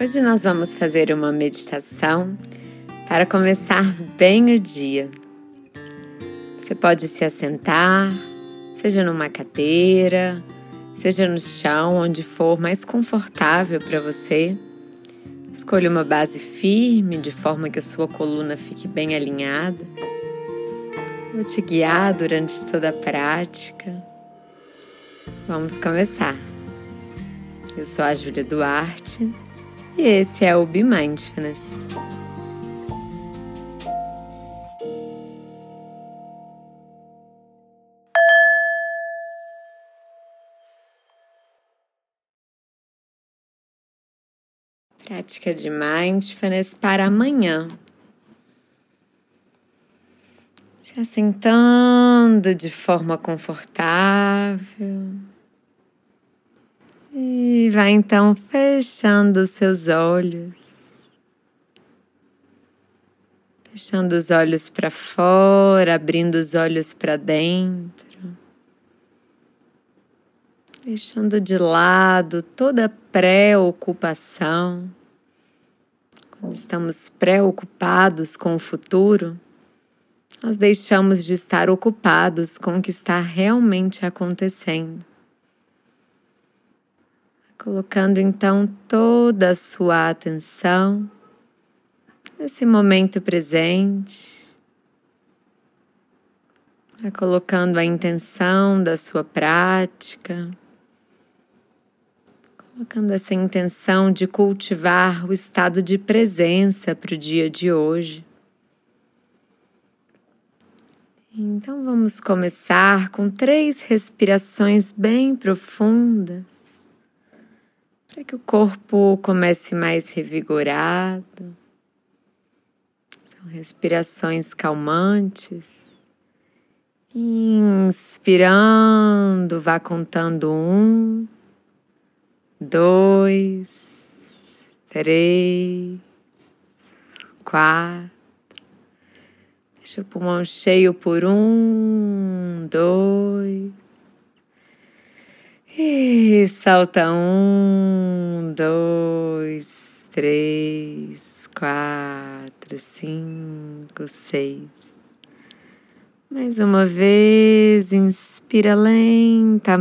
Hoje nós vamos fazer uma meditação para começar bem o dia. Você pode se assentar, seja numa cadeira, seja no chão, onde for mais confortável para você. Escolha uma base firme, de forma que a sua coluna fique bem alinhada. Vou te guiar durante toda a prática. Vamos começar. Eu sou a Júlia Duarte e esse é o Be Mindfulness. Prática de Mindfulness para amanhã. Se assentando de forma confortável. E vai então fechando os seus olhos. Fechando os olhos para fora, abrindo os olhos para dentro. Deixando de lado toda preocupação. Quando estamos preocupados com o futuro, nós deixamos de estar ocupados com o que está realmente acontecendo colocando então toda a sua atenção nesse momento presente, vai colocando a intenção da sua prática, colocando essa intenção de cultivar o estado de presença para o dia de hoje. Então vamos começar com três respirações bem profundas para que o corpo comece mais revigorado. São respirações calmantes. Inspirando, vá contando um, dois, três, quatro. Deixa o pulmão cheio por um, dois. E salta um, dois, três, quatro, cinco, seis. Mais uma vez, inspira lentamente.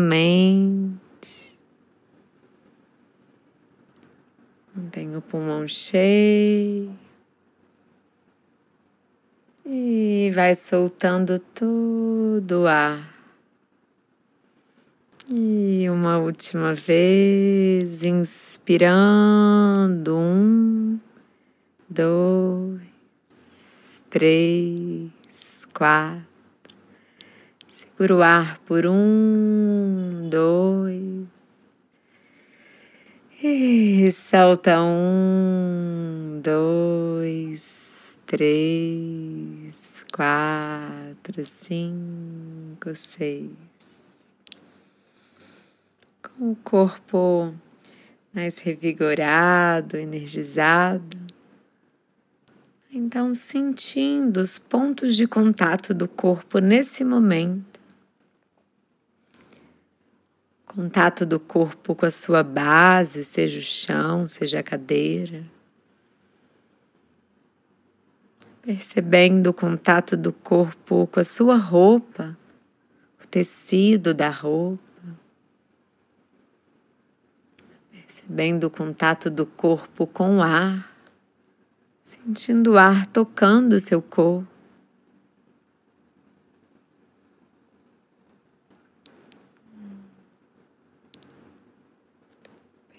Mantenha o pulmão cheio. E vai soltando todo o ar. E uma última vez, inspirando. Um, dois, três, quatro. Segura o ar por um, dois. E solta um, dois, três, quatro, cinco, seis o corpo mais revigorado, energizado. Então, sentindo os pontos de contato do corpo nesse momento. Contato do corpo com a sua base, seja o chão, seja a cadeira. Percebendo o contato do corpo com a sua roupa, o tecido da roupa. Percebendo o contato do corpo com o ar, sentindo o ar tocando o seu corpo.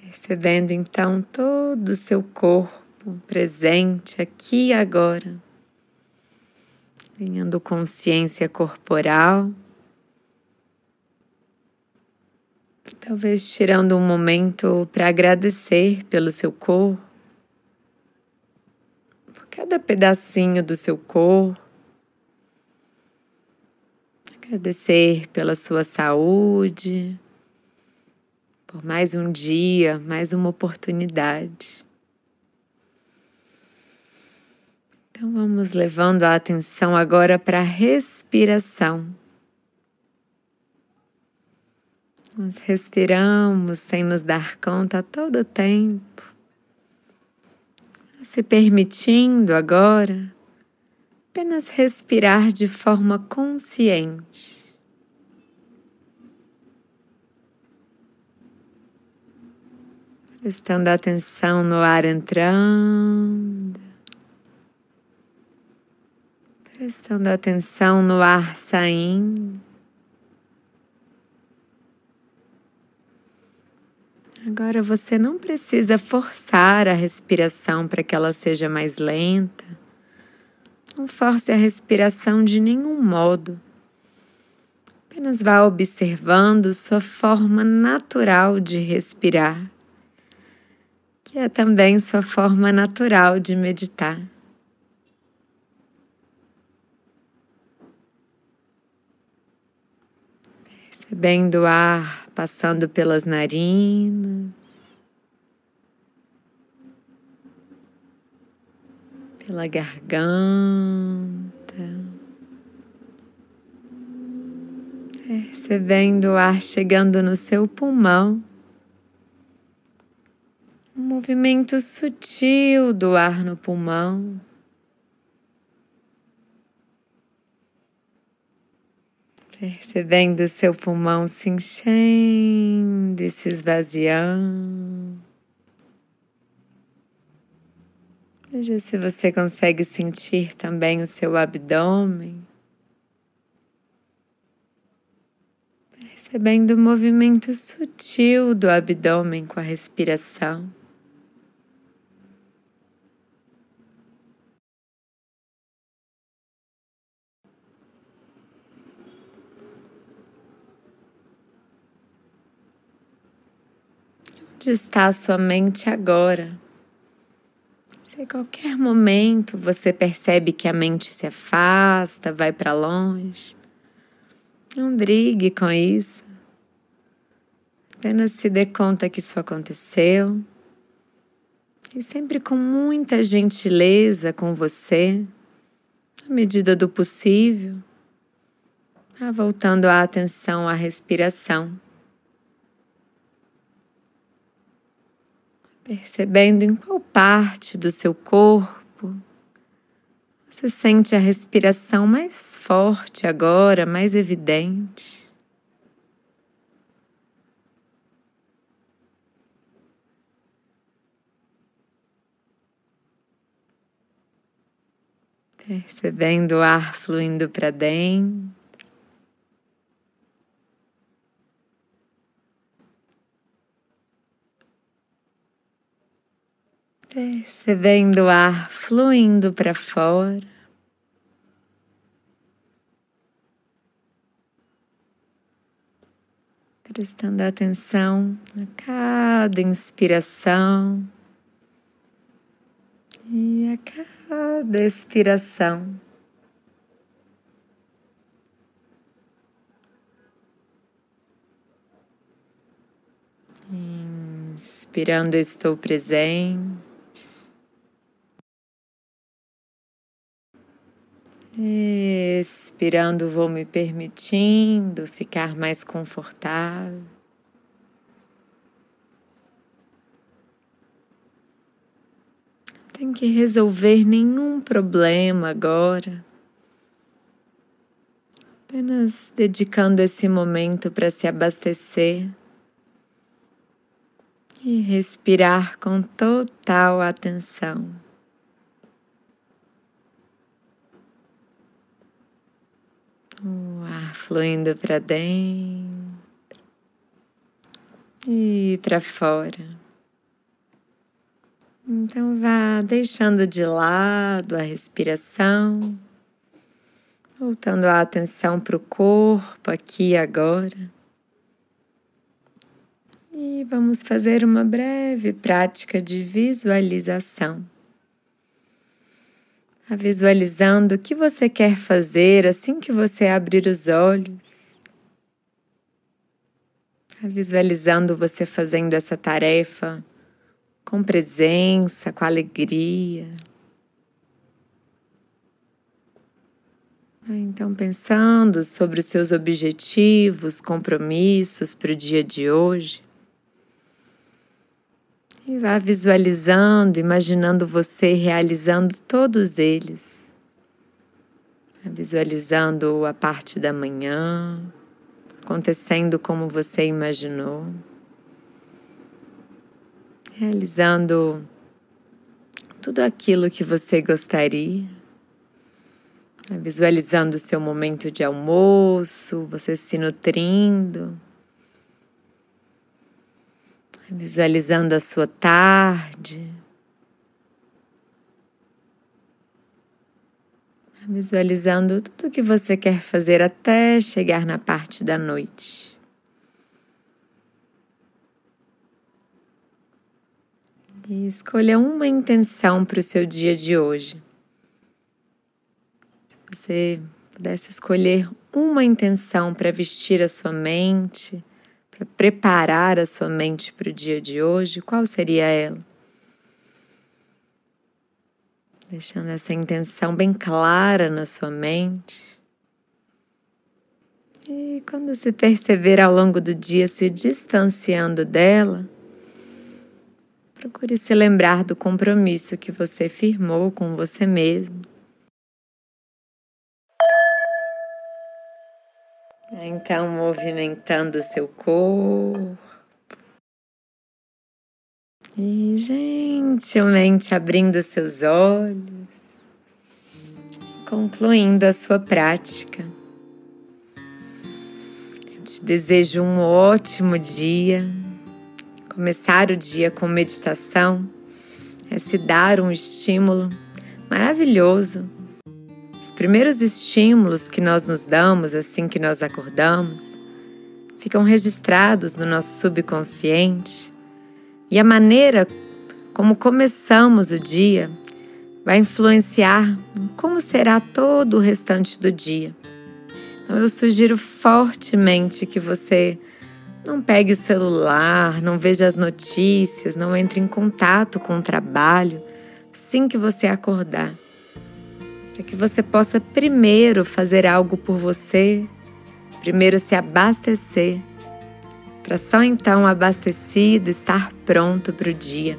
Percebendo então todo o seu corpo presente aqui e agora, ganhando consciência corporal. Talvez tirando um momento para agradecer pelo seu corpo, por cada pedacinho do seu corpo. Agradecer pela sua saúde, por mais um dia, mais uma oportunidade. Então vamos levando a atenção agora para a respiração. Nós respiramos sem nos dar conta todo o tempo. se permitindo agora apenas respirar de forma consciente. Prestando atenção no ar entrando, prestando atenção no ar saindo. Agora você não precisa forçar a respiração para que ela seja mais lenta. Não force a respiração de nenhum modo. Apenas vá observando sua forma natural de respirar, que é também sua forma natural de meditar. Recebendo o ar passando pelas narinas, pela garganta, percebendo o ar chegando no seu pulmão, um movimento sutil do ar no pulmão. Percebendo seu pulmão se enchendo e se esvaziando. Veja se você consegue sentir também o seu abdômen. Percebendo o movimento sutil do abdômen com a respiração. Onde está a sua mente agora? Se a qualquer momento você percebe que a mente se afasta, vai para longe, não brigue com isso. Apenas se dê conta que isso aconteceu. E sempre com muita gentileza com você, à medida do possível, voltando a atenção à respiração. Percebendo em qual parte do seu corpo você sente a respiração mais forte agora, mais evidente. Percebendo o ar fluindo para dentro. Percebendo o ar fluindo para fora. Prestando atenção a cada inspiração e a cada expiração. Inspirando, estou presente. Expirando, vou me permitindo ficar mais confortável. Não tem que resolver nenhum problema agora. Apenas dedicando esse momento para se abastecer e respirar com total atenção. O ar fluindo para dentro e para fora. Então vá deixando de lado a respiração, voltando a atenção para o corpo aqui e agora. E vamos fazer uma breve prática de visualização a visualizando o que você quer fazer assim que você abrir os olhos, visualizando você fazendo essa tarefa com presença, com alegria. Então, pensando sobre os seus objetivos, compromissos para o dia de hoje. E vá visualizando, imaginando você realizando todos eles. Visualizando a parte da manhã, acontecendo como você imaginou. Realizando tudo aquilo que você gostaria. Visualizando o seu momento de almoço, você se nutrindo. Visualizando a sua tarde. Visualizando tudo o que você quer fazer até chegar na parte da noite. E escolha uma intenção para o seu dia de hoje. Se você pudesse escolher uma intenção para vestir a sua mente, para preparar a sua mente para o dia de hoje, qual seria ela? Deixando essa intenção bem clara na sua mente. E quando se perceber ao longo do dia se distanciando dela, procure se lembrar do compromisso que você firmou com você mesmo Então, movimentando seu corpo. E gentilmente abrindo seus olhos, concluindo a sua prática. Eu te desejo um ótimo dia. Começar o dia com meditação é se dar um estímulo maravilhoso os primeiros estímulos que nós nos damos assim que nós acordamos ficam registrados no nosso subconsciente e a maneira como começamos o dia vai influenciar como será todo o restante do dia. Então eu sugiro fortemente que você não pegue o celular, não veja as notícias, não entre em contato com o trabalho assim que você acordar para que você possa primeiro fazer algo por você, primeiro se abastecer, para só então abastecido estar pronto para o dia.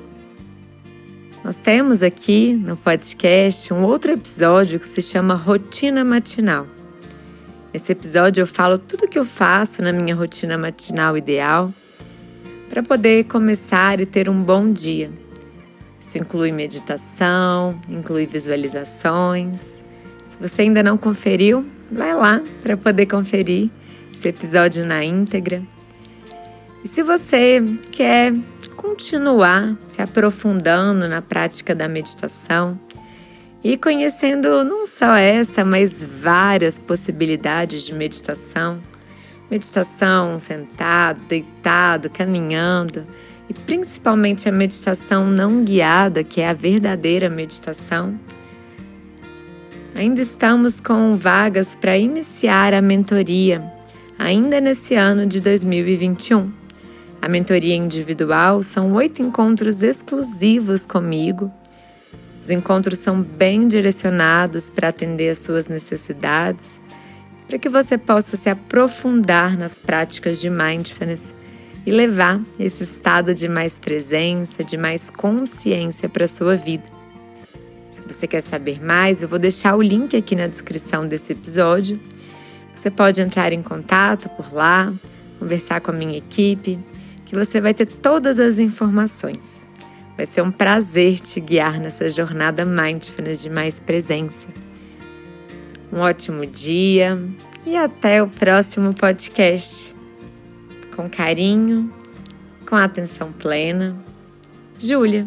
Nós temos aqui no podcast um outro episódio que se chama Rotina Matinal. Nesse episódio eu falo tudo o que eu faço na minha rotina matinal ideal para poder começar e ter um bom dia. Isso inclui meditação, inclui visualizações. Se você ainda não conferiu, vai lá para poder conferir esse episódio na íntegra. E se você quer continuar se aprofundando na prática da meditação e conhecendo não só essa, mas várias possibilidades de meditação, meditação sentado, deitado, caminhando, e principalmente a meditação não guiada, que é a verdadeira meditação. Ainda estamos com vagas para iniciar a mentoria, ainda nesse ano de 2021. A mentoria individual são oito encontros exclusivos comigo. Os encontros são bem direcionados para atender às suas necessidades, para que você possa se aprofundar nas práticas de mindfulness e levar esse estado de mais presença, de mais consciência para a sua vida. Se você quer saber mais, eu vou deixar o link aqui na descrição desse episódio. Você pode entrar em contato por lá, conversar com a minha equipe, que você vai ter todas as informações. Vai ser um prazer te guiar nessa jornada mindfulness de mais presença. Um ótimo dia e até o próximo podcast com carinho, com atenção plena. Júlia.